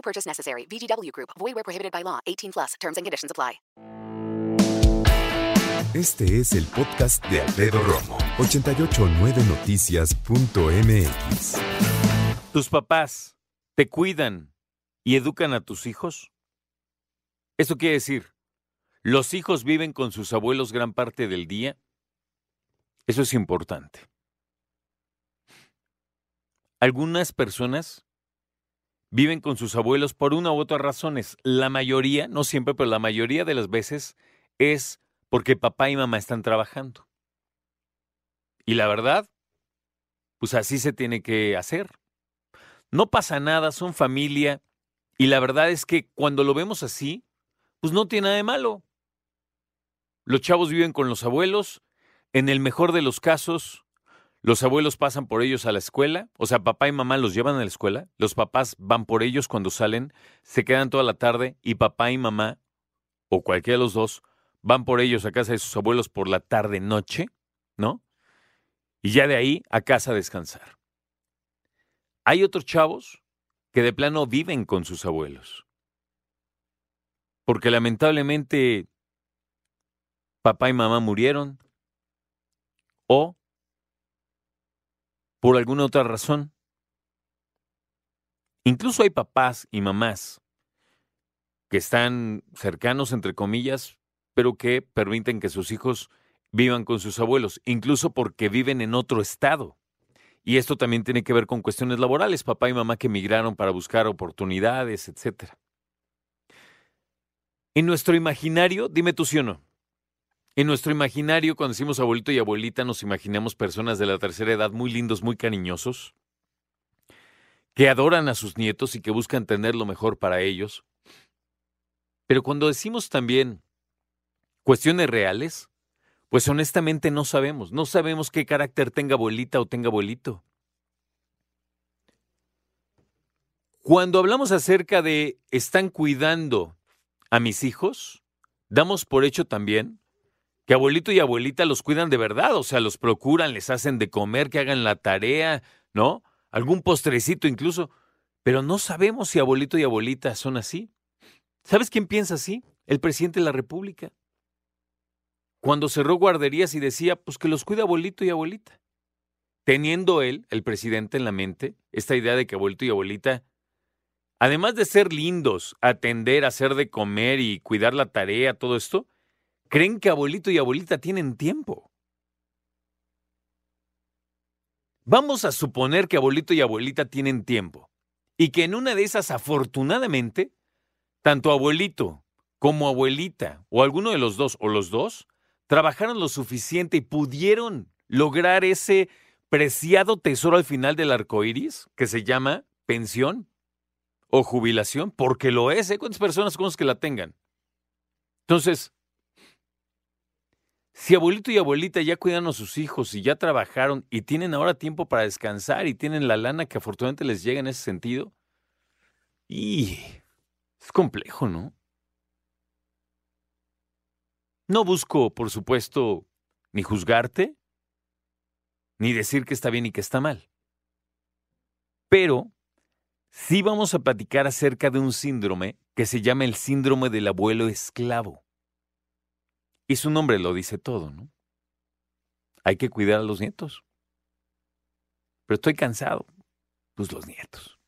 No purchase necessary. VGW Group. Void where prohibited by law. 18 plus. Terms and conditions apply. Este es el podcast de Alfredo Romo. 889noticias.mx. ¿Tus papás te cuidan y educan a tus hijos? Eso quiere decir, ¿los hijos viven con sus abuelos gran parte del día? Eso es importante. Algunas personas viven con sus abuelos por una u otra razones. La mayoría, no siempre, pero la mayoría de las veces es porque papá y mamá están trabajando. Y la verdad, pues así se tiene que hacer. No pasa nada, son familia. Y la verdad es que cuando lo vemos así, pues no tiene nada de malo. Los chavos viven con los abuelos. En el mejor de los casos, los abuelos pasan por ellos a la escuela, o sea, papá y mamá los llevan a la escuela, los papás van por ellos cuando salen, se quedan toda la tarde y papá y mamá, o cualquiera de los dos, van por ellos a casa de sus abuelos por la tarde-noche, ¿no? Y ya de ahí a casa a descansar. Hay otros chavos que de plano viven con sus abuelos. Porque lamentablemente papá y mamá murieron o por alguna otra razón. Incluso hay papás y mamás que están cercanos, entre comillas, pero que permiten que sus hijos vivan con sus abuelos, incluso porque viven en otro estado. Y esto también tiene que ver con cuestiones laborales, papá y mamá que emigraron para buscar oportunidades, etc. En nuestro imaginario, dime tú sí o no, en nuestro imaginario, cuando decimos abuelito y abuelita, nos imaginamos personas de la tercera edad muy lindos, muy cariñosos, que adoran a sus nietos y que buscan tener lo mejor para ellos. Pero cuando decimos también cuestiones reales, pues honestamente no sabemos, no sabemos qué carácter tenga abuelita o tenga abuelito. Cuando hablamos acerca de están cuidando a mis hijos, damos por hecho también que abuelito y abuelita los cuidan de verdad, o sea, los procuran, les hacen de comer, que hagan la tarea, ¿no? Algún postrecito incluso, pero no sabemos si abuelito y abuelita son así. ¿Sabes quién piensa así? El presidente de la República. Cuando cerró guarderías y decía, pues que los cuida abuelito y abuelita. Teniendo él, el presidente, en la mente esta idea de que abuelito y abuelita, además de ser lindos, atender, hacer de comer y cuidar la tarea, todo esto, creen que abuelito y abuelita tienen tiempo. Vamos a suponer que abuelito y abuelita tienen tiempo y que en una de esas, afortunadamente, tanto abuelito como abuelita, o alguno de los dos, o los dos, trabajaron lo suficiente y pudieron lograr ese preciado tesoro al final del arco iris que se llama pensión o jubilación, porque lo es, ¿eh? ¿Cuántas personas conozco que la tengan? Entonces, si abuelito y abuelita ya cuidan a sus hijos y ya trabajaron y tienen ahora tiempo para descansar y tienen la lana que afortunadamente les llega en ese sentido, y es complejo, ¿no? No busco, por supuesto, ni juzgarte, ni decir que está bien y que está mal. Pero sí vamos a platicar acerca de un síndrome que se llama el síndrome del abuelo esclavo. Y su nombre lo dice todo, ¿no? Hay que cuidar a los nietos. Pero estoy cansado. Pues los nietos.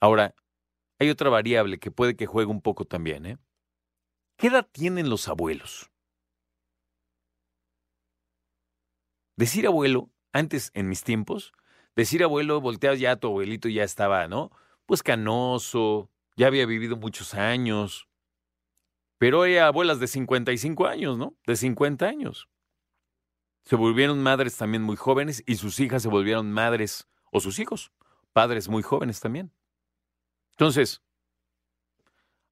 Ahora, hay otra variable que puede que juegue un poco también, ¿eh? ¿Qué edad tienen los abuelos? Decir abuelo, antes, en mis tiempos, decir abuelo, volteas ya a tu abuelito ya estaba, ¿no? Pues canoso, ya había vivido muchos años, pero hay abuelas de 55 años, ¿no? De 50 años. Se volvieron madres también muy jóvenes y sus hijas se volvieron madres, o sus hijos, padres muy jóvenes también. Entonces,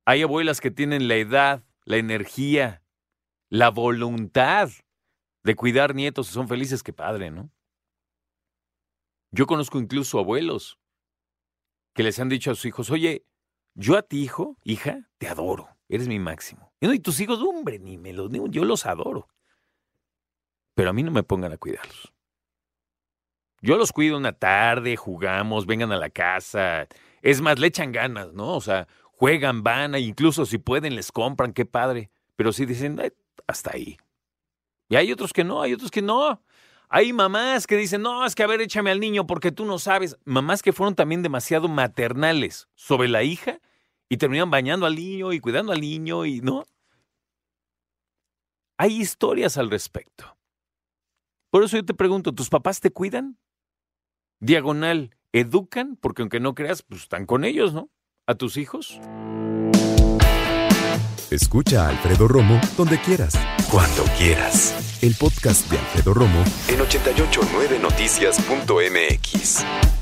hay abuelas que tienen la edad, la energía, la voluntad de cuidar nietos y son felices, que padre, ¿no? Yo conozco incluso abuelos que les han dicho a sus hijos, oye, yo a ti, hijo, hija, te adoro, eres mi máximo. Y, no, tus hijos, hombre, ni me los digo, yo los adoro. Pero a mí no me pongan a cuidarlos. Yo los cuido una tarde, jugamos, vengan a la casa. Es más, le echan ganas, ¿no? O sea, juegan, van, e incluso si pueden, les compran, qué padre. Pero si dicen, hasta ahí. Y hay otros que no, hay otros que no. Hay mamás que dicen, no, es que a ver, échame al niño porque tú no sabes. Mamás que fueron también demasiado maternales sobre la hija y terminan bañando al niño y cuidando al niño y no. Hay historias al respecto. Por eso yo te pregunto, ¿tus papás te cuidan? Diagonal, ¿educan? Porque aunque no creas, pues están con ellos, ¿no? ¿A tus hijos? Escucha a Alfredo Romo donde quieras, cuando quieras. El podcast de Alfredo Romo en 889noticias.mx.